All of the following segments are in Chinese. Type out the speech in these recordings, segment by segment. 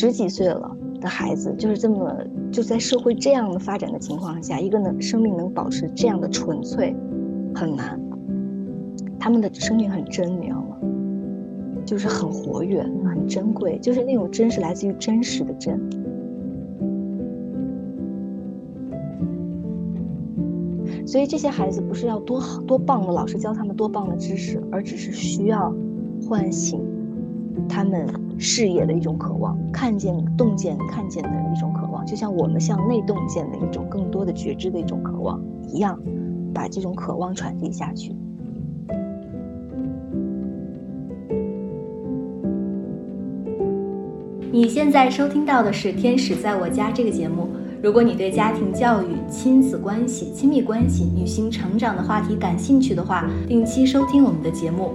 十几岁了的孩子，就是这么就在社会这样的发展的情况下，一个能生命能保持这样的纯粹，很难。他们的生命很真，你知道吗？就是很活跃，很珍贵，就是那种真是来自于真实的真。所以这些孩子不是要多好多棒的老师教他们多棒的知识，而只是需要唤醒他们视野的一种渴望，看见洞见看见的一种渴望，就像我们向内洞见的一种更多的觉知的一种渴望一样，把这种渴望传递下去。你现在收听到的是《天使在我家》这个节目。如果你对家庭教育、亲子关系、亲密关系、女性成长的话题感兴趣的话，定期收听我们的节目。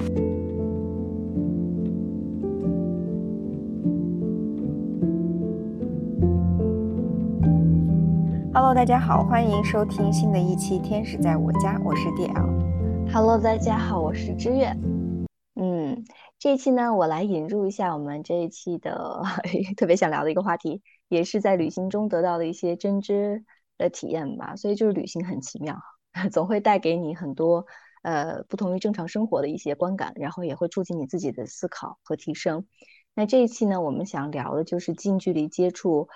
大家好，欢迎收听新的一期《天使在我家》，我是 DL。Hello，大家好，我是知月。嗯，这一期呢，我来引入一下我们这一期的 特别想聊的一个话题，也是在旅行中得到的一些真知的体验吧。所以就是旅行很奇妙。总会带给你很多呃不同于正常生活的一些观感，然后也会促进你自己的思考和提升。那这一期呢，我们想聊的就是近距离接触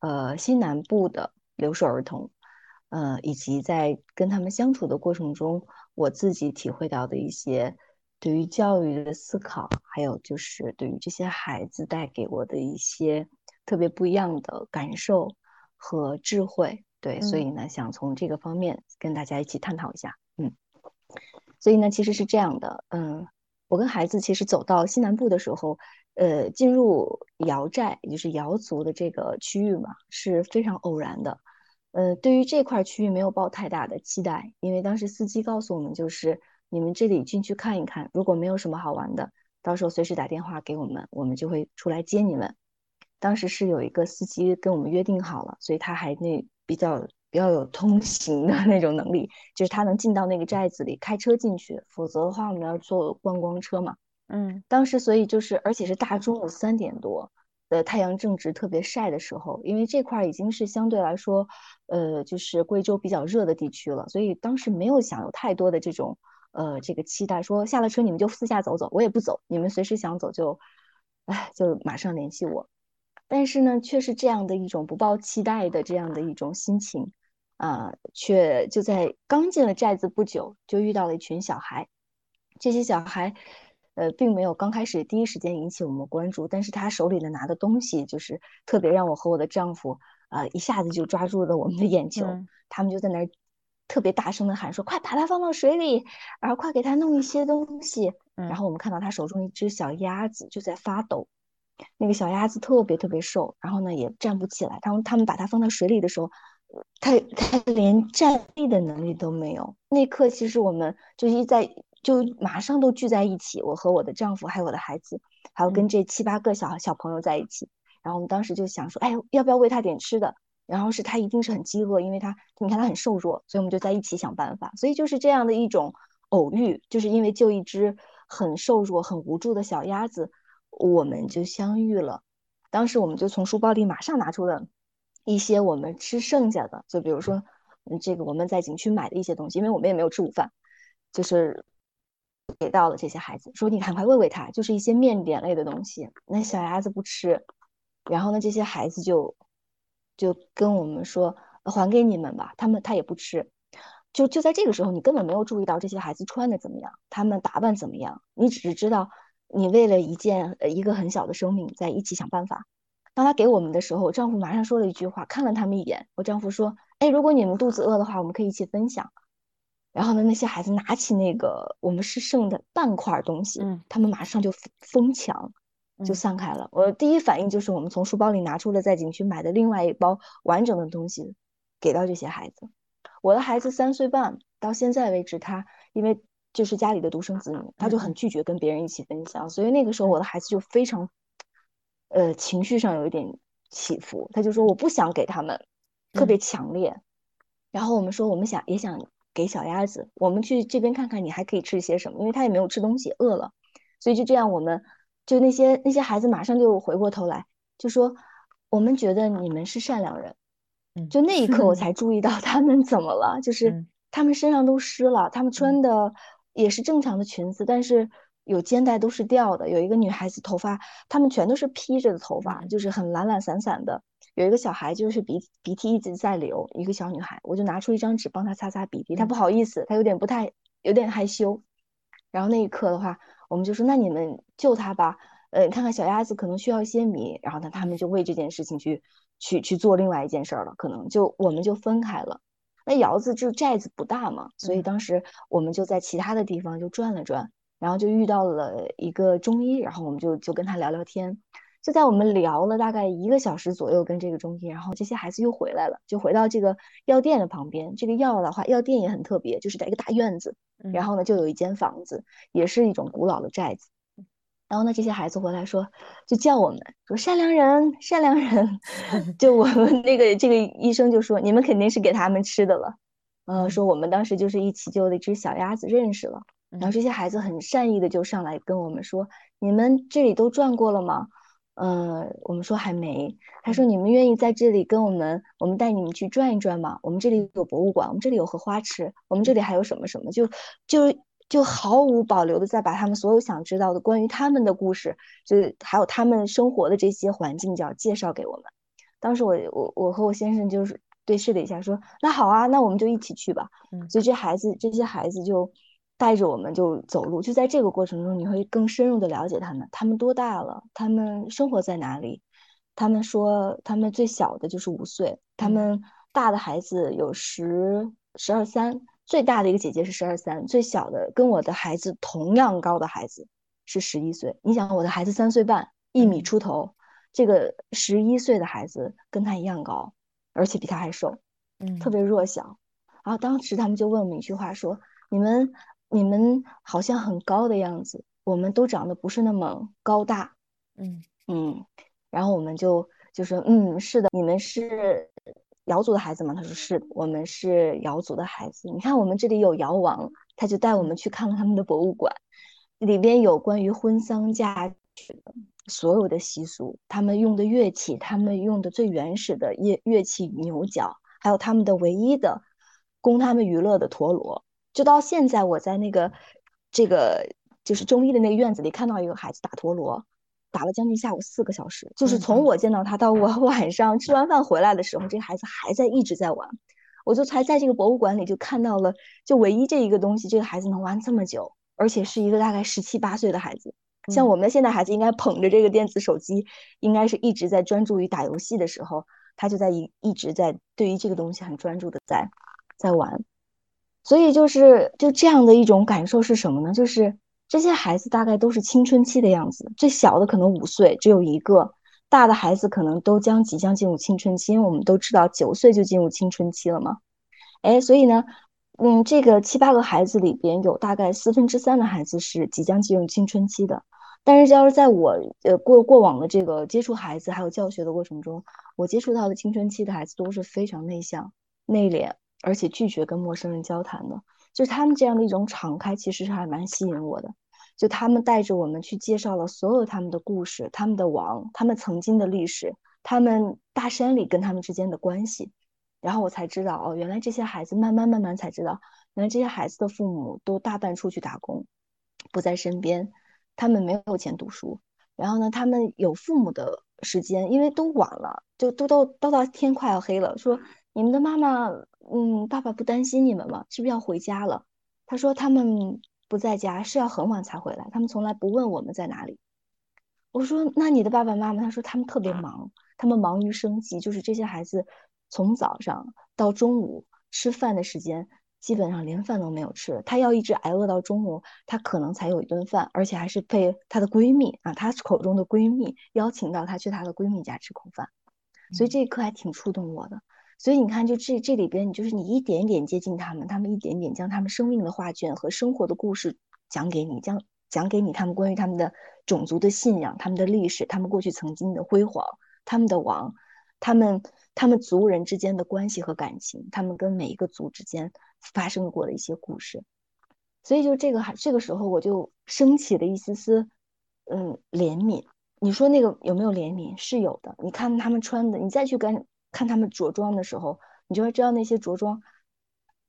呃西南部的留守儿童，呃以及在跟他们相处的过程中，我自己体会到的一些对于教育的思考，还有就是对于这些孩子带给我的一些特别不一样的感受和智慧。对，所以呢，想从这个方面跟大家一起探讨一下，嗯，所以呢，其实是这样的，嗯，我跟孩子其实走到西南部的时候，呃，进入瑶寨，也就是瑶族的这个区域嘛，是非常偶然的，呃，对于这块区域没有抱太大的期待，因为当时司机告诉我们，就是你们这里进去看一看，如果没有什么好玩的，到时候随时打电话给我们，我们就会出来接你们。当时是有一个司机跟我们约定好了，所以他还那。比较比较有通行的那种能力，就是他能进到那个寨子里开车进去，否则的话我们要坐观光车嘛。嗯，当时所以就是，而且是大中午三点多的太阳正值特别晒的时候，因为这块已经是相对来说，呃，就是贵州比较热的地区了，所以当时没有想有太多的这种呃这个期待，说下了车你们就私下走走，我也不走，你们随时想走就，哎，就马上联系我。但是呢，却是这样的一种不抱期待的这样的一种心情，啊，却就在刚进了寨子不久，就遇到了一群小孩。这些小孩，呃，并没有刚开始第一时间引起我们关注，但是他手里的拿的东西，就是特别让我和我的丈夫，呃，一下子就抓住了我们的眼球。他们就在那儿特别大声的喊说：“快把它放到水里，然后快给他弄一些东西。”然后我们看到他手中一只小鸭子就在发抖。那个小鸭子特别特别瘦，然后呢也站不起来。他们他们把它放到水里的时候，它它连站立的能力都没有。那一刻，其实我们就一在就马上都聚在一起，我和我的丈夫还有我的孩子，还有跟这七八个小小朋友在一起。然后我们当时就想说，哎，要不要喂他点吃的？然后是他一定是很饥饿，因为他你看他很瘦弱，所以我们就在一起想办法。所以就是这样的一种偶遇，就是因为救一只很瘦弱、很无助的小鸭子。我们就相遇了，当时我们就从书包里马上拿出了一些我们吃剩下的，就比如说，嗯，这个我们在景区买的一些东西，因为我们也没有吃午饭，就是给到了这些孩子，说你赶快喂喂他，就是一些面点类的东西。那小鸭子不吃，然后呢，这些孩子就就跟我们说还给你们吧，他们他也不吃，就就在这个时候，你根本没有注意到这些孩子穿的怎么样，他们打扮怎么样，你只是知道。你为了一件呃一个很小的生命在一起想办法。当他给我们的时候，我丈夫马上说了一句话，看了他们一眼。我丈夫说：“哎，如果你们肚子饿的话，我们可以一起分享。”然后呢，那些孩子拿起那个我们是剩的半块东西，嗯，他们马上就疯抢，就散开了。我第一反应就是我们从书包里拿出了在景区买的另外一包完整的东西，给到这些孩子。我的孩子三岁半到现在为止，他因为就是家里的独生子女，他就很拒绝跟别人一起分享，所以那个时候我的孩子就非常，呃，情绪上有一点起伏，他就说我不想给他们，特别强烈。然后我们说我们想也想给小鸭子，我们去这边看看你还可以吃些什么，因为他也没有吃东西，饿了，所以就这样我们就那些那些孩子马上就回过头来就说。我们觉得你们是善良人，就那一刻我才注意到他们怎么了，就是他们身上都湿了，他们穿的也是正常的裙子，但是有肩带都是掉的。有一个女孩子头发，他们全都是披着的头发，就是很懒懒散散的。有一个小孩就是鼻鼻涕一直在流，一个小女孩，我就拿出一张纸帮她擦擦鼻涕，她不好意思，她有点不太有点害羞。然后那一刻的话，我们就说那你们救她吧。呃，看看小鸭子可能需要一些米，然后呢，他们就为这件事情去去去做另外一件事儿了，可能就我们就分开了。那窑子就寨子不大嘛，所以当时我们就在其他的地方就转了转，然后就遇到了一个中医，然后我们就就跟他聊聊天。就在我们聊了大概一个小时左右跟这个中医，然后这些孩子又回来了，就回到这个药店的旁边。这个药的话，药店也很特别，就是在一个大院子，然后呢就有一间房子，也是一种古老的寨子。然后呢，这些孩子回来说，就叫我们说善良人，善良人。就我们那个这个医生就说，你们肯定是给他们吃的了。嗯，说我们当时就是一起救了一只小鸭子，认识了。然后这些孩子很善意的就上来跟我们说，你们这里都转过了吗？嗯，我们说还没。他说你们愿意在这里跟我们，我们带你们去转一转吗？我们这里有博物馆，我们这里有荷花池，我们这里还有什么什么？就就。就毫无保留的在把他们所有想知道的关于他们的故事，就是还有他们生活的这些环境，就要介绍给我们。当时我我我和我先生就是对视了一下，说那好啊，那我们就一起去吧。嗯，所以这孩子这些孩子就带着我们就走路，就在这个过程中，你会更深入的了解他们，他们多大了，他们生活在哪里。他们说他们最小的就是五岁，他们大的孩子有十十二三。最大的一个姐姐是十二三，最小的跟我的孩子同样高的孩子是十一岁。你想，我的孩子三岁半，一米出头，这个十一岁的孩子跟他一样高，而且比他还瘦，嗯，特别弱小。然后当时他们就问我们一句话，说：“你们你们好像很高的样子，我们都长得不是那么高大。”嗯嗯，然后我们就就说：“嗯，是的，你们是。”瑶族的孩子吗？他说是，我们是瑶族的孩子。你看，我们这里有瑶王，他就带我们去看了他们的博物馆，里边有关于婚丧嫁娶的所有的习俗，他们用的乐器，他们用的最原始的乐乐器牛角，还有他们的唯一的供他们娱乐的陀螺。就到现在，我在那个这个就是中医的那个院子里看到一个孩子打陀螺。打了将近下午四个小时，就是从我见到他到我 晚上吃完饭回来的时候，这个孩子还在一直在玩。我就才在这个博物馆里就看到了，就唯一这一个东西，这个孩子能玩这么久，而且是一个大概十七八岁的孩子。像我们现在孩子应该捧着这个电子手机，应该是一直在专注于打游戏的时候，他就在一一直在对于这个东西很专注的在在玩。所以就是就这样的一种感受是什么呢？就是。这些孩子大概都是青春期的样子，最小的可能五岁，只有一个；大的孩子可能都将即将进入青春期，因为我们都知道九岁就进入青春期了嘛。哎，所以呢，嗯，这个七八个孩子里边有大概四分之三的孩子是即将进入青春期的。但是，要是在我呃过过往的这个接触孩子还有教学的过程中，我接触到的青春期的孩子都是非常内向、内敛，而且拒绝跟陌生人交谈的。就是他们这样的一种敞开，其实是还蛮吸引我的。就他们带着我们去介绍了所有他们的故事、他们的王、他们曾经的历史、他们大山里跟他们之间的关系，然后我才知道哦，原来这些孩子慢慢慢慢才知道，原来这些孩子的父母都大半出去打工，不在身边，他们没有钱读书，然后呢，他们有父母的时间，因为都晚了，就都都都到天快要黑了，说你们的妈妈。嗯，爸爸不担心你们吗？是不是要回家了？他说他们不在家，是要很晚才回来。他们从来不问我们在哪里。我说那你的爸爸妈妈？他说他们特别忙，他们忙于生计，就是这些孩子从早上到中午吃饭的时间，基本上连饭都没有吃。他要一直挨饿到中午，他可能才有一顿饭，而且还是被她的闺蜜啊，她口中的闺蜜邀请到她去她的闺蜜家吃口饭。所以这一刻还挺触动我的。所以你看，就这这里边，你就是你一点一点接近他们，他们一点点将他们生命的画卷和生活的故事讲给你，讲讲给你他们关于他们的种族的信仰、他们的历史、他们过去曾经的辉煌、他们的王、他们他们族人之间的关系和感情，他们跟每一个族之间发生过的一些故事。所以就这个还这个时候，我就升起了一丝丝嗯怜悯。你说那个有没有怜悯？是有的。你看他们穿的，你再去跟。看他们着装的时候，你就会知道那些着装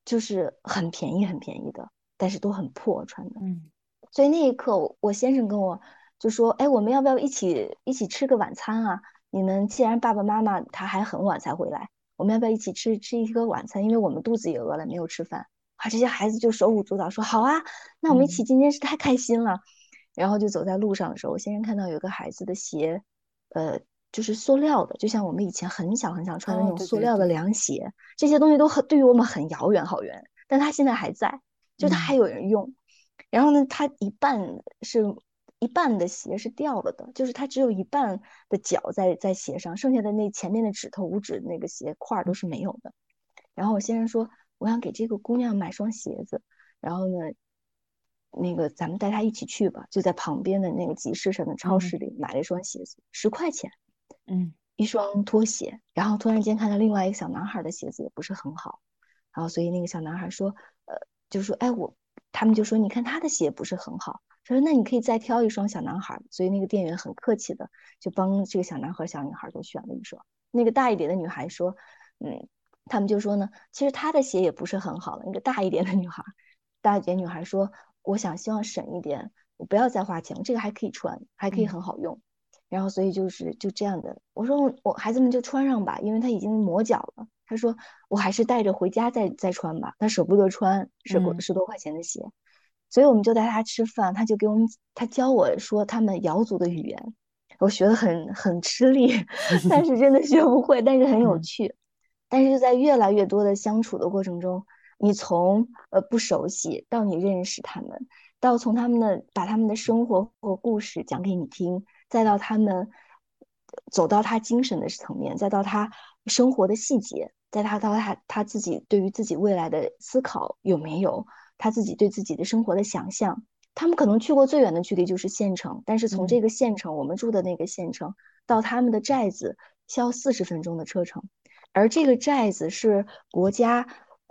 就是很便宜、很便宜的，但是都很破穿的。嗯，所以那一刻，我先生跟我就说：“哎，我们要不要一起一起吃个晚餐啊？你们既然爸爸妈妈他还很晚才回来，我们要不要一起吃吃一个晚餐？因为我们肚子也饿了，没有吃饭。”啊，这些孩子就手舞足蹈说：“好啊，那我们一起，今天是太开心了。”然后就走在路上的时候，我先生看到有个孩子的鞋，呃。就是塑料的，就像我们以前很小很小穿的那种塑料的凉鞋，这些东西都很对于我们很遥远好远，但它现在还在，就它还有人用。然后呢，它一半是一半的鞋是掉了的，就是它只有一半的脚在在鞋上，剩下的那前面的指头五指那个鞋块都是没有的。然后我先生说，我想给这个姑娘买双鞋子，然后呢，那个咱们带她一起去吧，就在旁边的那个集市上的超市里买了一双鞋子，十块钱。嗯，一双拖鞋，然后突然间看到另外一个小男孩的鞋子也不是很好，然后所以那个小男孩说，呃，就说，哎，我，他们就说，你看他的鞋不是很好，他说那你可以再挑一双小男孩，所以那个店员很客气的就帮这个小男孩、小女孩都选了一双。那个大一点的女孩说，嗯，他们就说呢，其实他的鞋也不是很好了。那个大一点的女孩，大一点女孩说，我想希望省一点，我不要再花钱，这个还可以穿，还可以很好用。然后，所以就是就这样的。我说我孩子们就穿上吧，因为他已经磨脚了。他说我还是带着回家再再穿吧，他舍不得穿十十多块钱的鞋。所以我们就带他吃饭，他就给我们他教我说他们瑶族的语言，我学的很很吃力，但是真的学不会，但是很有趣。但是在越来越多的相处的过程中，你从呃不熟悉到你认识他们，到从他们的把他们的生活或故事讲给你听。再到他们走到他精神的层面，再到他生活的细节，再他到他他自己对于自己未来的思考有没有他自己对自己的生活的想象？他们可能去过最远的距离就是县城，但是从这个县城，我们住的那个县城到他们的寨子需要四十分钟的车程，而这个寨子是国家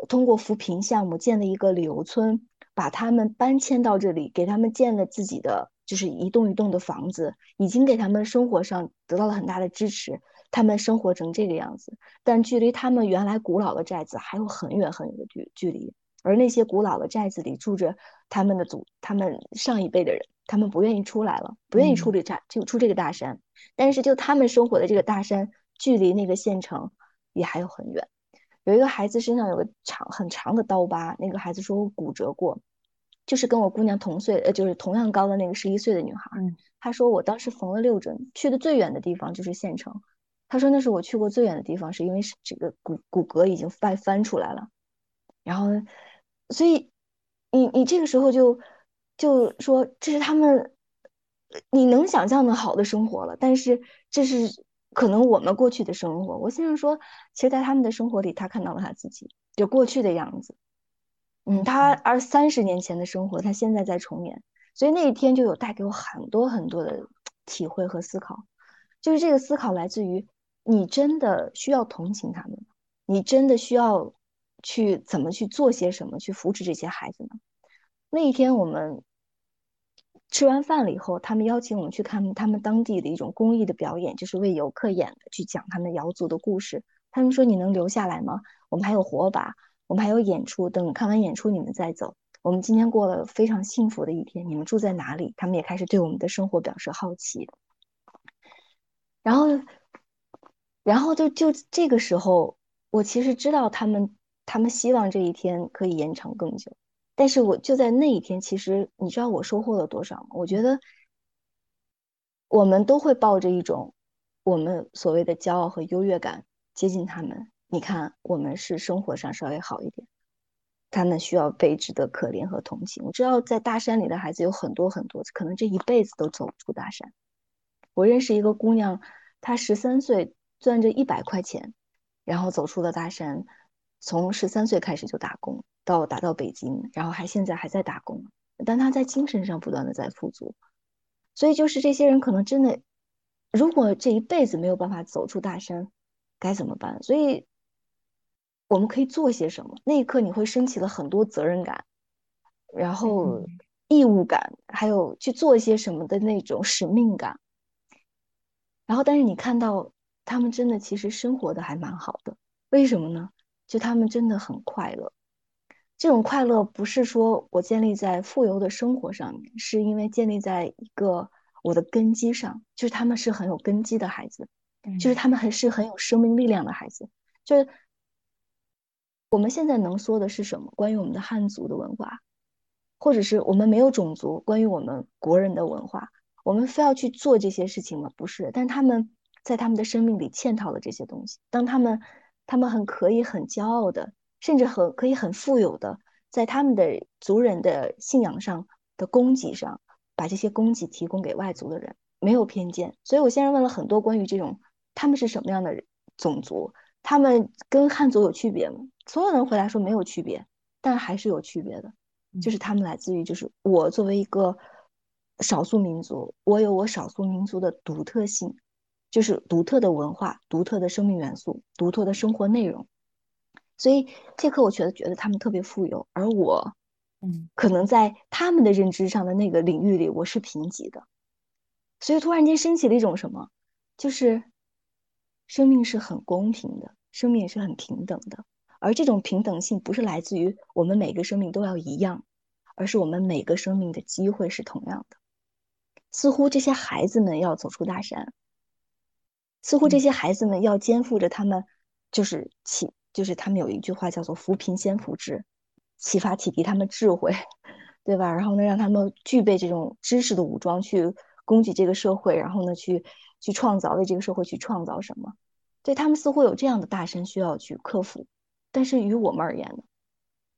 通过扶贫项目建的一个旅游村，把他们搬迁到这里，给他们建了自己的。就是一栋一栋的房子，已经给他们生活上得到了很大的支持，他们生活成这个样子。但距离他们原来古老的寨子还有很远很远的距距离，而那些古老的寨子里住着他们的祖，他们上一辈的人，他们不愿意出来了，不愿意出这寨就出这个大山。但是就他们生活的这个大山，距离那个县城也还有很远。有一个孩子身上有个长很长的刀疤，那个孩子说我骨折过。就是跟我姑娘同岁，呃，就是同样高的那个十一岁的女孩，她说我当时缝了六针，去的最远的地方就是县城。她说那是我去过最远的地方，是因为是这个骨骨骼已经翻翻出来了。然后，所以你你这个时候就就说这是他们你能想象的好的生活了，但是这是可能我们过去的生活。我先生说，其实，在他们的生活里，他看到了他自己就过去的样子。嗯，他而三十年前的生活，他现在在重演，所以那一天就有带给我很多很多的体会和思考。就是这个思考来自于你真的需要同情他们，你真的需要去怎么去做些什么去扶持这些孩子呢？那一天我们吃完饭了以后，他们邀请我们去看他们当地的一种公益的表演，就是为游客演的，去讲他们瑶族的故事。他们说：“你能留下来吗？我们还有火把。”我们还有演出，等看完演出你们再走。我们今天过了非常幸福的一天。你们住在哪里？他们也开始对我们的生活表示好奇。然后，然后就就这个时候，我其实知道他们他们希望这一天可以延长更久。但是我就在那一天，其实你知道我收获了多少吗？我觉得我们都会抱着一种我们所谓的骄傲和优越感接近他们。你看，我们是生活上稍微好一点，他们需要被值得可怜和同情。我知道，在大山里的孩子有很多很多，可能这一辈子都走不出大山。我认识一个姑娘，她十三岁赚着一百块钱，然后走出了大山，从十三岁开始就打工，到打到北京，然后还现在还在打工，但她在精神上不断的在富足，所以就是这些人可能真的，如果这一辈子没有办法走出大山，该怎么办？所以我们可以做些什么？那一刻你会升起了很多责任感，然后义务感，还有去做一些什么的那种使命感。然后，但是你看到他们真的其实生活的还蛮好的，为什么呢？就他们真的很快乐。这种快乐不是说我建立在富有的生活上面，是因为建立在一个我的根基上，就是他们是很有根基的孩子，就是他们还是很有生命力量的孩子。就是我们现在能说的是什么？关于我们的汉族的文化，或者是我们没有种族，关于我们国人的文化。我们非要去做这些事情吗？不是，但他们在他们的生命里嵌套了这些东西。当他们，他们很可以很骄傲的，甚至很可以很富有的，在他们的族人的信仰上的供给上，把这些供给提供给外族的人，没有偏见。所以我先是问了很多关于这种他们是什么样的种族，他们跟汉族有区别吗？所有人回答说没有区别，但还是有区别的，就是他们来自于，就是我作为一个。少数民族，我有我少数民族的独特性，就是独特的文化、独特的生命元素、独特的生活内容。所以这刻我觉得觉得他们特别富有，而我，嗯，可能在他们的认知上的那个领域里，我是贫瘠的。所以突然间升起了一种什么，就是生命是很公平的，生命也是很平等的。而这种平等性不是来自于我们每个生命都要一样，而是我们每个生命的机会是同样的。似乎这些孩子们要走出大山，似乎这些孩子们要肩负着他们，就是启，就是他们有一句话叫做“扶贫先扶志”，启发启迪他们智慧，对吧？然后呢，让他们具备这种知识的武装，去攻击这个社会，然后呢，去去创造，为这个社会去创造什么？对他们似乎有这样的大山需要去克服，但是于我们而言呢，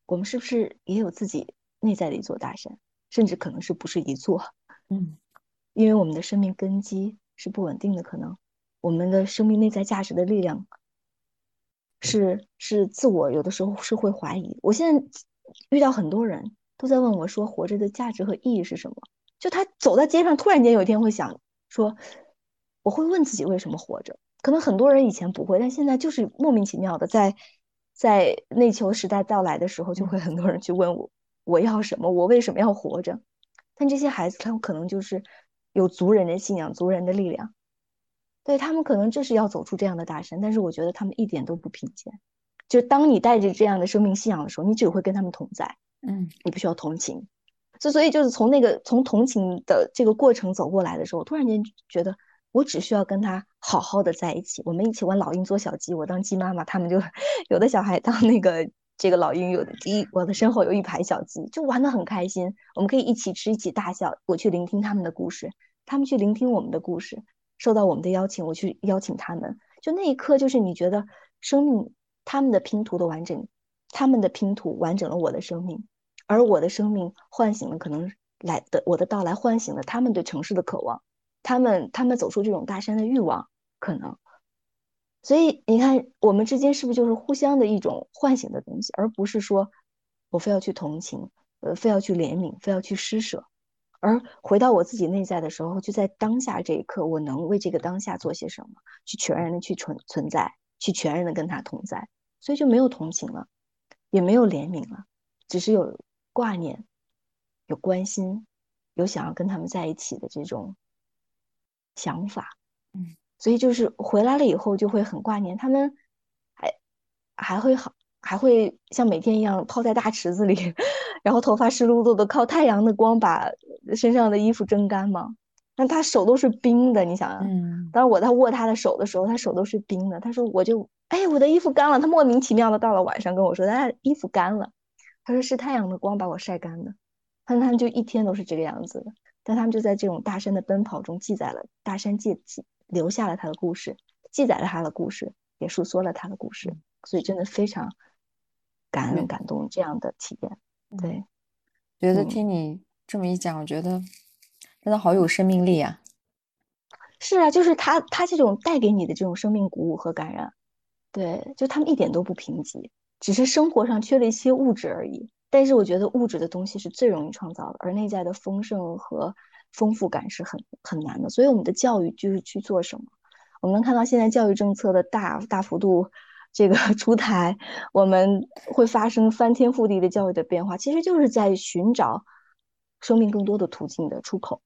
我们是不是也有自己内在的一座大山，甚至可能是不是一座？嗯。因为我们的生命根基是不稳定的，可能我们的生命内在价值的力量是是自我，有的时候是会怀疑。我现在遇到很多人都在问我说，活着的价值和意义是什么？就他走在街上，突然间有一天会想说，我会问自己为什么活着？可能很多人以前不会，但现在就是莫名其妙的，在在内求时代到来的时候，就会很多人去问我，我要什么？我为什么要活着？但这些孩子，他们可能就是。有族人的信仰，族人的力量，对他们可能就是要走出这样的大山，但是我觉得他们一点都不贫贱。就当你带着这样的生命信仰的时候，你只会跟他们同在，嗯，你不需要同情。所所以就是从那个从同情的这个过程走过来的时候，我突然间觉得我只需要跟他好好的在一起，我们一起玩老鹰捉小鸡，我当鸡妈妈，他们就有的小孩当那个。这个老鹰有的鸡，我的身后有一排小鸡，就玩得很开心。我们可以一起吃，一起大笑。我去聆听他们的故事，他们去聆听我们的故事。受到我们的邀请，我去邀请他们。就那一刻，就是你觉得生命他们的拼图的完整，他们的拼图完整了我的生命，而我的生命唤醒了可能来的我的到来，唤醒了他们对城市的渴望，他们他们走出这种大山的欲望，可能。所以你看，我们之间是不是就是互相的一种唤醒的东西，而不是说我非要去同情，呃，非要去怜悯，非要去施舍，而回到我自己内在的时候，就在当下这一刻，我能为这个当下做些什么，去全然的去存存在，去全然的跟他同在，所以就没有同情了，也没有怜悯了，只是有挂念，有关心，有想要跟他们在一起的这种想法，嗯。所以就是回来了以后就会很挂念他们，还还会好，还会像每天一样泡在大池子里，然后头发湿漉漉的，靠太阳的光把身上的衣服蒸干吗？那他手都是冰的，你想想。嗯。当时我在握他的手的时候，他手都是冰的。他说：“我就哎，我的衣服干了。”他莫名其妙的到了晚上跟我说：“他衣服干了。”他说：“是太阳的光把我晒干的。”他说他们就一天都是这个样子的，但他们就在这种大山的奔跑中记载了大山记记。留下了他的故事，记载了他的故事，也诉说了他的故事，所以真的非常感恩、感动这样的体验。对，觉得听你这么一讲，我觉得真的好有生命力啊！是啊，就是他，他这种带给你的这种生命鼓舞和感染，对，就他们一点都不贫瘠，只是生活上缺了一些物质而已。但是我觉得物质的东西是最容易创造的，而内在的丰盛和丰富感是很很难的。所以我们的教育就是去做什么？我们能看到现在教育政策的大大幅度这个 出台，我们会发生翻天覆地的教育的变化，其实就是在寻找生命更多的途径的出口，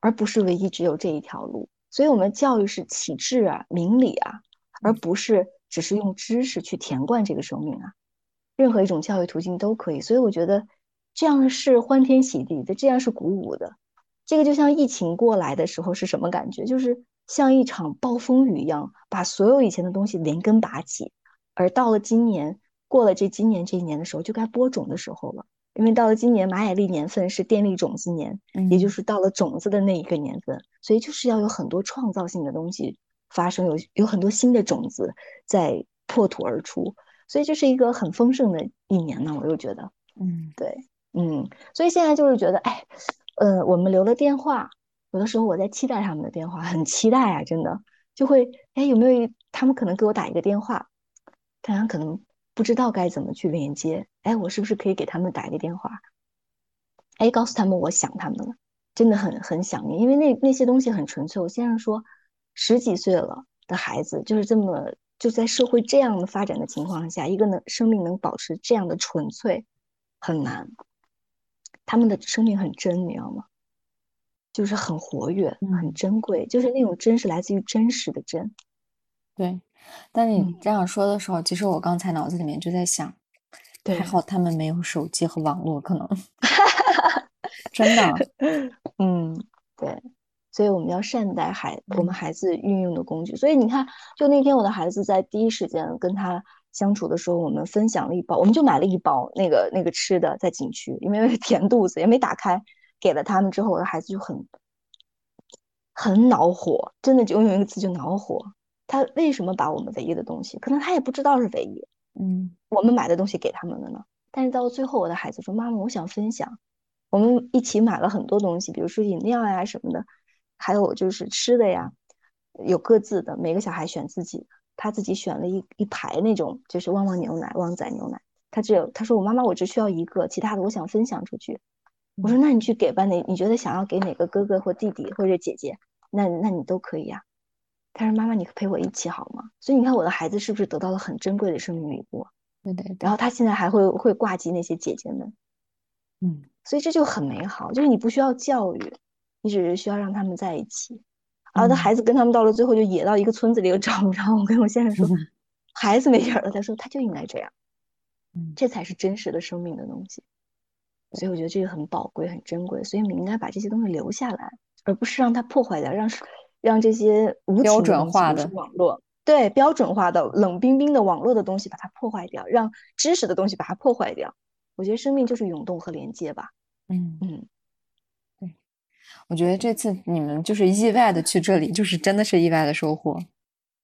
而不是唯一只有这一条路。所以，我们教育是启智啊、明理啊，而不是只是用知识去填灌这个生命啊。任何一种教育途径都可以。所以，我觉得这样是欢天喜地的，这样是鼓舞的。这个就像疫情过来的时候是什么感觉？就是像一场暴风雨一样，把所有以前的东西连根拔起。而到了今年，过了这今年这一年的时候，就该播种的时候了。因为到了今年马雅历年份是电力种子年，也就是到了种子的那一个年份，所以就是要有很多创造性的东西发生，有有很多新的种子在破土而出，所以这是一个很丰盛的一年呢。我又觉得，嗯，对，嗯，所以现在就是觉得，哎，呃，我们留了电话，有的时候我在期待他们的电话，很期待啊，真的就会，哎，有没有他们可能给我打一个电话，大家可能。不知道该怎么去连接，哎，我是不是可以给他们打一个电话？哎，告诉他们我想他们了，真的很很想念，因为那那些东西很纯粹。我先生说，十几岁了的孩子就是这么就在社会这样的发展的情况下，一个能生命能保持这样的纯粹很难。他们的生命很真，你知道吗？就是很活跃，很珍贵，就是那种真是来自于真实的真。对。但你这样说的时候，其实我刚才脑子里面就在想，还好他们没有手机和网络，可能 真的，嗯，对，所以我们要善待孩我们孩子运用的工具。所以你看，就那天我的孩子在第一时间跟他相处的时候，我们分享了一包，我们就买了一包那个那个吃的，在景区，因为 填肚子也没打开，给了他们之后，我的孩子就很很恼火，真的就用一个词就恼火。他为什么把我们唯一的东西，可能他也不知道是唯一，嗯，我们买的东西给他们了呢？但是到最后，我的孩子说：“妈妈，我想分享。”我们一起买了很多东西，比如说饮料呀什么的，还有就是吃的呀，有各自的，每个小孩选自己的。他自己选了一一排那种，就是旺旺牛奶、旺仔牛奶。他只有他说：“我妈妈，我只需要一个，其他的我想分享出去。”我说：“那你去给吧，你你觉得想要给哪个哥哥或弟弟或者姐姐，那那你都可以呀。”他说：“妈妈，你陪我一起好吗？”所以你看，我的孩子是不是得到了很珍贵的生命礼物？对对。然后他现在还会会挂记那些姐姐们，嗯，所以这就很美好。就是你不需要教育，你只是需要让他们在一起。然后他孩子跟他们到了最后就野到一个村子里又找不着。我跟我先生说，孩子没影了。他说他就应该这样，嗯，这才是真实的生命的东西。所以我觉得这个很宝贵、很珍贵。所以我们应该把这些东西留下来，而不是让它破坏掉，让。让这些无标准化的网络，对标准化的冷冰冰的网络的东西把它破坏掉，让知识的东西把它破坏掉。我觉得生命就是涌动和连接吧。嗯嗯，对，我觉得这次你们就是意外的去这里，就是真的是意外的收获。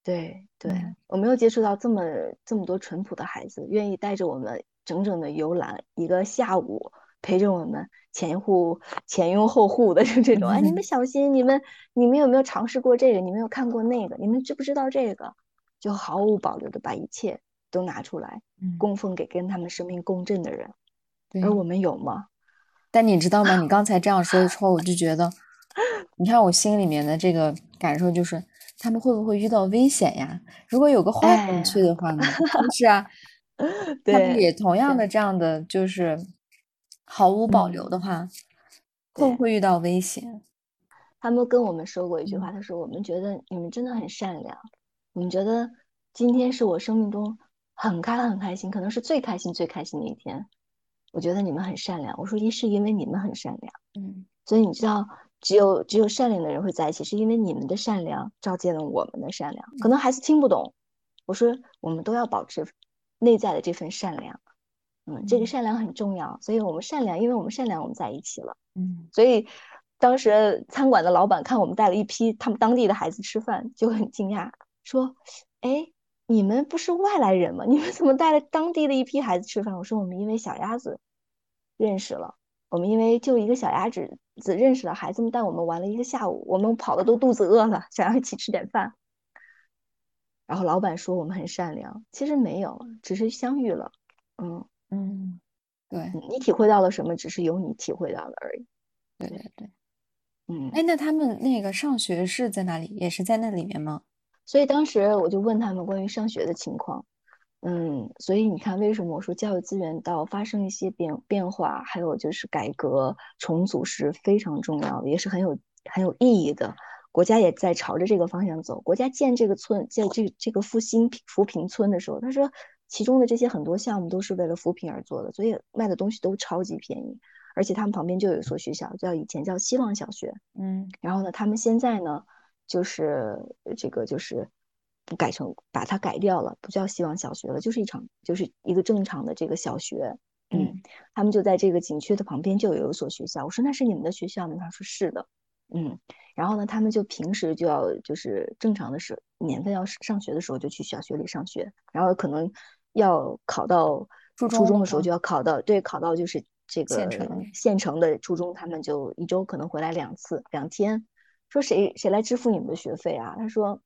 对对，我没有接触到这么这么多淳朴的孩子，愿意带着我们整整的游览一个下午。陪着我们前护前拥后护的就 这种，哎，你们 小心，你们你们有没有尝试过这个？你们有看过那个？你们知不知道这个？就毫无保留的把一切都拿出来供奉给跟他们生命共振的人，而我们有吗？但你知道吗？你刚才这样说的时候，我就觉得，你看我心里面的这个感受就是，他们会不会遇到危险呀？如果有个坏人去的话呢？是啊，他们也同样的这样的就是。毫无保留的话，会不会遇到危险？他们跟我们说过一句话，他说：“我们觉得你们真的很善良，我们觉得今天是我生命中很开很开心，可能是最开心最开心的一天。我觉得你们很善良。”我说：“一是因为你们很善良，嗯，所以你知道，只有只有善良的人会在一起，是因为你们的善良照见了我们的善良。可能孩子听不懂，我说我们都要保持内在的这份善良。”嗯，这个善良很重要，所以我们善良，因为我们善良，我们在一起了。嗯，所以当时餐馆的老板看我们带了一批他们当地的孩子吃饭，就很惊讶，说：“哎，你们不是外来人吗？你们怎么带了当地的一批孩子吃饭？”我说：“我们因为小鸭子认识了，我们因为就一个小鸭子子认识了孩子们，带我们玩了一个下午，我们跑的都肚子饿了，想要一起吃点饭。”然后老板说我们很善良，其实没有，只是相遇了。嗯嗯，对，你体会到了什么，只是有你体会到的而已。对对对，嗯，哎，那他们那个上学是在哪里？也是在那里面吗？所以当时我就问他们关于上学的情况。嗯，所以你看，为什么我说教育资源到发生一些变变化，还有就是改革重组是非常重要的，也是很有很有意义的。国家也在朝着这个方向走。国家建这个村，建这这个复兴扶贫村的时候，他说其中的这些很多项目都是为了扶贫而做的，所以卖的东西都超级便宜。而且他们旁边就有一所学校，叫以前叫希望小学，嗯，然后呢，他们现在呢，就是这个就是。不改成把它改掉了，不叫希望小学了，就是一场就是一个正常的这个小学。嗯，他们就在这个景区的旁边就有一所学校。我说那是你们的学校吗？他说是的。嗯，然后呢，他们就平时就要就是正常的是年份要上学的时候就去小学里上学，然后可能要考到初中的时候就要考到对考到就是这个县城县城的初中，他们就一周可能回来两次两天。说谁谁来支付你们的学费啊？他说。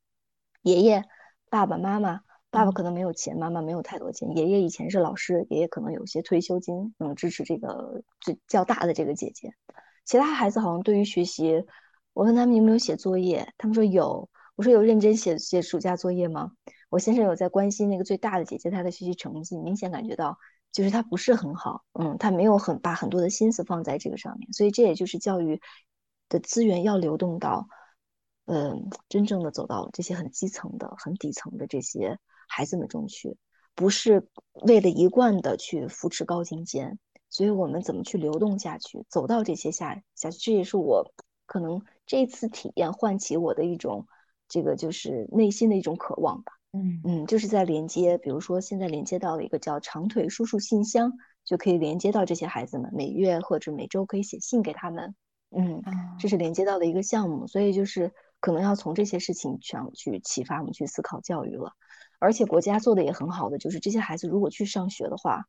爷爷、爸爸妈妈，爸爸可能没有钱，妈妈没有太多钱。爷爷以前是老师，爷爷可能有些退休金，能支持这个最较大的这个姐姐。其他孩子好像对于学习，我问他们有没有写作业，他们说有。我说有认真写写暑假作业吗？我先生有在关心那个最大的姐姐她的学习成绩，明显感觉到就是她不是很好，嗯，她没有很把很多的心思放在这个上面。所以这也就是教育的资源要流动到。嗯，真正的走到这些很基层的、很底层的这些孩子们中去，不是为了一贯的去扶持高精尖，所以我们怎么去流动下去，走到这些下下去，这也是我可能这次体验唤起我的一种这个就是内心的一种渴望吧。嗯嗯，就是在连接，比如说现在连接到了一个叫长腿叔叔信箱，就可以连接到这些孩子们，每月或者每周可以写信给他们。嗯，这是连接到的一个项目，所以就是。可能要从这些事情上去启发我们去思考教育了，而且国家做的也很好的，就是这些孩子如果去上学的话，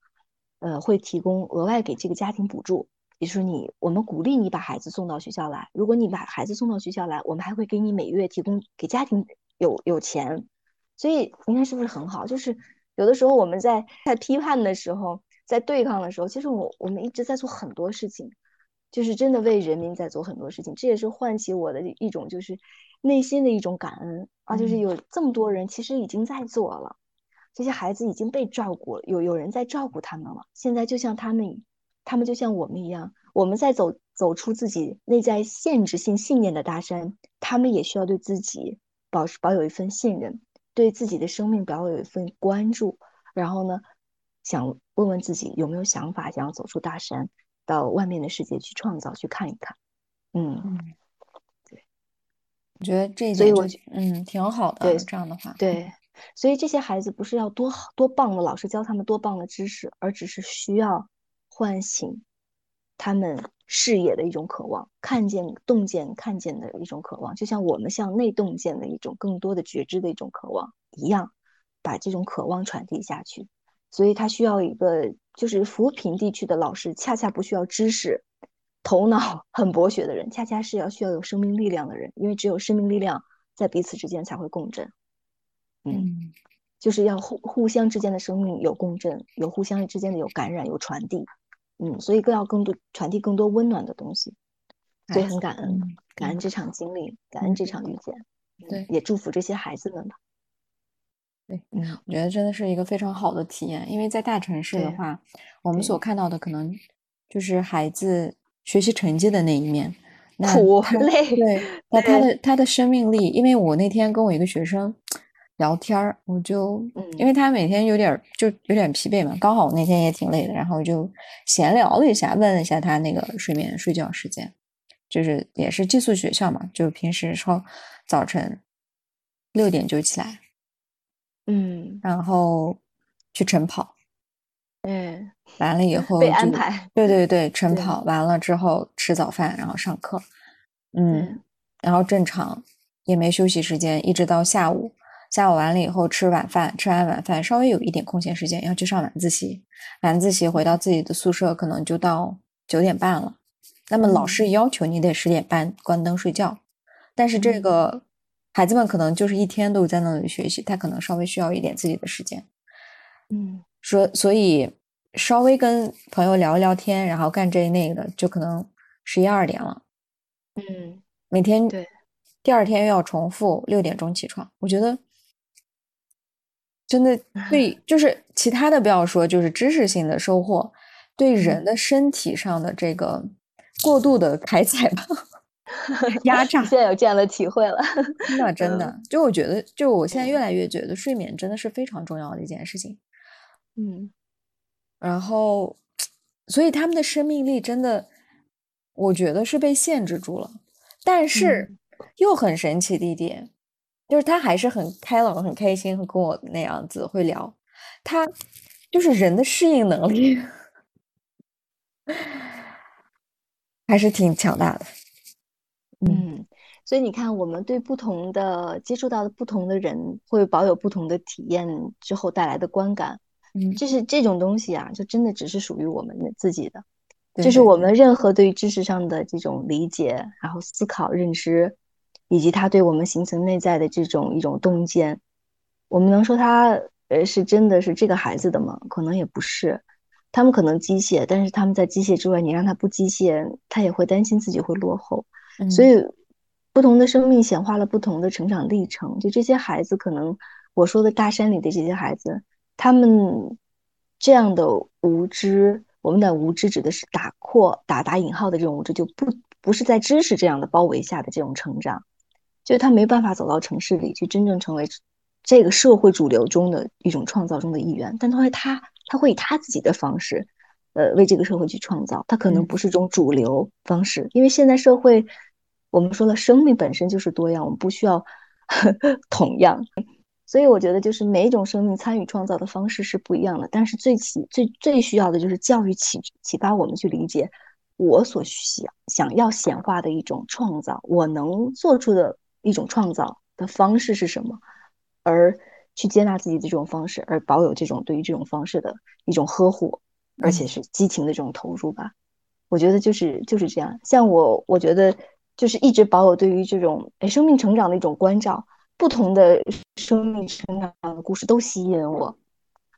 呃，会提供额外给这个家庭补助，也就是你我们鼓励你把孩子送到学校来，如果你把孩子送到学校来，我们还会给你每月提供给家庭有有钱，所以你看是不是很好？就是有的时候我们在在批判的时候，在对抗的时候，其实我我们一直在做很多事情。就是真的为人民在做很多事情，这也是唤起我的一种就是内心的一种感恩啊！就是有这么多人其实已经在做了，这些孩子已经被照顾了，有有人在照顾他们了。现在就像他们，他们就像我们一样，我们在走走出自己内在限制性信念的大山，他们也需要对自己保持保有一份信任，对自己的生命保有一份关注，然后呢，想问问自己有没有想法，想要走出大山。到外面的世界去创造，去看一看，嗯，对，我觉得这，所以我嗯挺好的，对这样的话，对，所以这些孩子不是要多好多棒的老师教他们多棒的知识，而只是需要唤醒他们视野的一种渴望，看见洞见看见的一种渴望，就像我们向内洞见的一种更多的觉知的一种渴望一样，把这种渴望传递下去。所以他需要一个，就是扶贫地区的老师，恰恰不需要知识、头脑 很博学的人，恰恰是要需要有生命力量的人，因为只有生命力量在彼此之间才会共振。嗯，就是要互互相之间的生命有共振，有互相之间的有感染、有传递。嗯，所以更要更多传递更多温暖的东西。所以很感恩，感恩这场经历，感恩这场遇见。对，也祝福这些孩子们吧。对，嗯，我觉得。真的是一个非常好的体验，因为在大城市的话，我们所看到的可能就是孩子学习成绩的那一面，苦累。对，那他的他的生命力，因为我那天跟我一个学生聊天儿，我就，因为他每天有点就有点疲惫嘛，刚好我那天也挺累的，然后就闲聊了一下，问了一下他那个睡眠睡觉时间，就是也是寄宿学校嘛，就平时说早晨六点就起来。嗯，然后去晨跑，嗯，完了以后被安排，对对对，晨跑完了之后吃早饭，然后上课，嗯，然后正常也没休息时间，一直到下午，下午完了以后吃晚饭，吃完晚饭稍微有一点空闲时间要去上晚自习，晚自习回到自己的宿舍可能就到九点半了，那么老师要求你得十点半关灯睡觉，但是这个孩子们可能就是一天都在那里学习，他可能稍微需要一点自己的时间。嗯，说所以稍微跟朋友聊一聊天，然后干这那个的，就可能十一二点了。嗯，每天对，第二天又要重复六点钟起床，我觉得真的 对，就是其他的不要说，就是知识性的收获，对人的身体上的这个过度的开采 吧。压榨，现在有这样的体会了。真的，真的，就我觉得，就我现在越来越觉得，睡眠真的是非常重要的一件事情。嗯，然后，所以他们的生命力真的，我觉得是被限制住了。但是又很神奇的一点，就是他还是很开朗、很开心，跟我那样子会聊。他就是人的适应能力 还是挺强大的。嗯，所以你看，我们对不同的接触到的不同的人，会保有不同的体验之后带来的观感。嗯，就是这种东西啊，就真的只是属于我们的自己的。就是我们任何对于知识上的这种理解，然后思考、认知，以及它对我们形成内在的这种一种洞见，我们能说他呃是真的是这个孩子的吗？可能也不是。他们可能机械，但是他们在机械之外，你让他不机械，他也会担心自己会落后。所以，不同的生命显化了不同的成长历程。就这些孩子，可能我说的大山里的这些孩子，他们这样的无知，我们的无知指的是打括打打引号的这种无知，就不不是在知识这样的包围下的这种成长，就是他没办法走到城市里去，真正成为这个社会主流中的一种创造中的一员。但他会他他会以他自己的方式，呃，为这个社会去创造。他可能不是种主流方式，因为现在社会。我们说了，生命本身就是多样，我们不需要 同样，所以我觉得就是每一种生命参与创造的方式是不一样的，但是最起最最需要的就是教育启启发我们去理解我所想想要显化的一种创造，我能做出的一种创造的方式是什么，而去接纳自己的这种方式，而保有这种对于这种方式的一种呵护，而且是激情的这种投入吧。我觉得就是就是这样，像我，我觉得。就是一直保有对于这种哎生命成长的一种关照，不同的生命成长的故事都吸引我，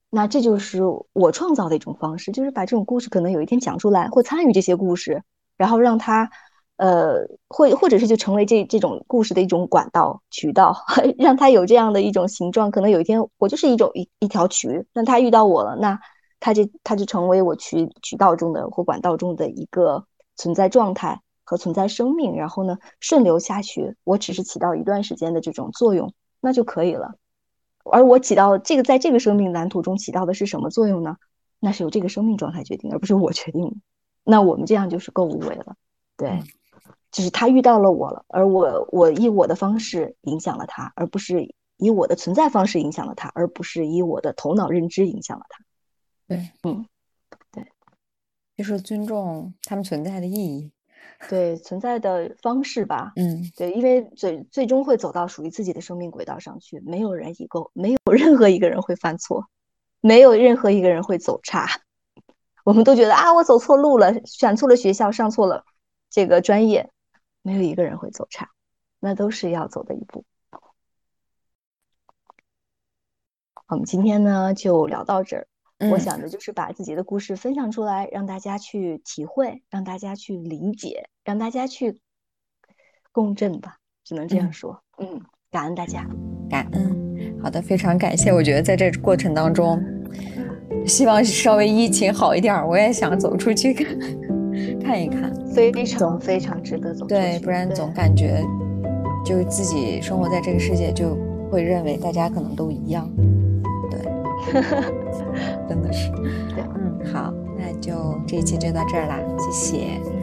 那这就是我创造的一种方式，就是把这种故事可能有一天讲出来，或参与这些故事，然后让他，呃，或或者是就成为这这种故事的一种管道渠道，让他有这样的一种形状，可能有一天我就是一种一一条渠，那他遇到我了，那他就他就成为我渠渠道中的或管道中的一个存在状态。和存在生命，然后呢顺流下去，我只是起到一段时间的这种作用，那就可以了。而我起到这个，在这个生命蓝图中起到的是什么作用呢？那是由这个生命状态决定，而不是我决定的。那我们这样就是够无为了，对，就是他遇到了我了，而我我以我的方式影响了他，而不是以我的存在方式影响了他，而不是以我的头脑认知影响了他。对，嗯，对，就是尊重他们存在的意义。对存在的方式吧，嗯，对，因为最最终会走到属于自己的生命轨道上去，没有人一个，没有 任何一个人会犯错，没有任何一个人会走差。我们都觉得啊，我走错路了，选错了学校，上错了这个专业，没有一个人会走差，那都是要走的一步。我们今天呢就聊到这儿。我想的就是把自己的故事分享出来，让大家去体会，让大家去理解，让大家去共振吧，只能这样说。嗯，感恩大家，感恩。好的，非常感谢。我觉得在这过程当中，希望稍微疫情好一点，我也想走出去看看一看，非常非常值得走。对，不然总感觉就自己生活在这个世界，就会认为大家可能都一样。对。真的是，对，嗯，好，那就这一期就到这儿啦，谢谢，嗯。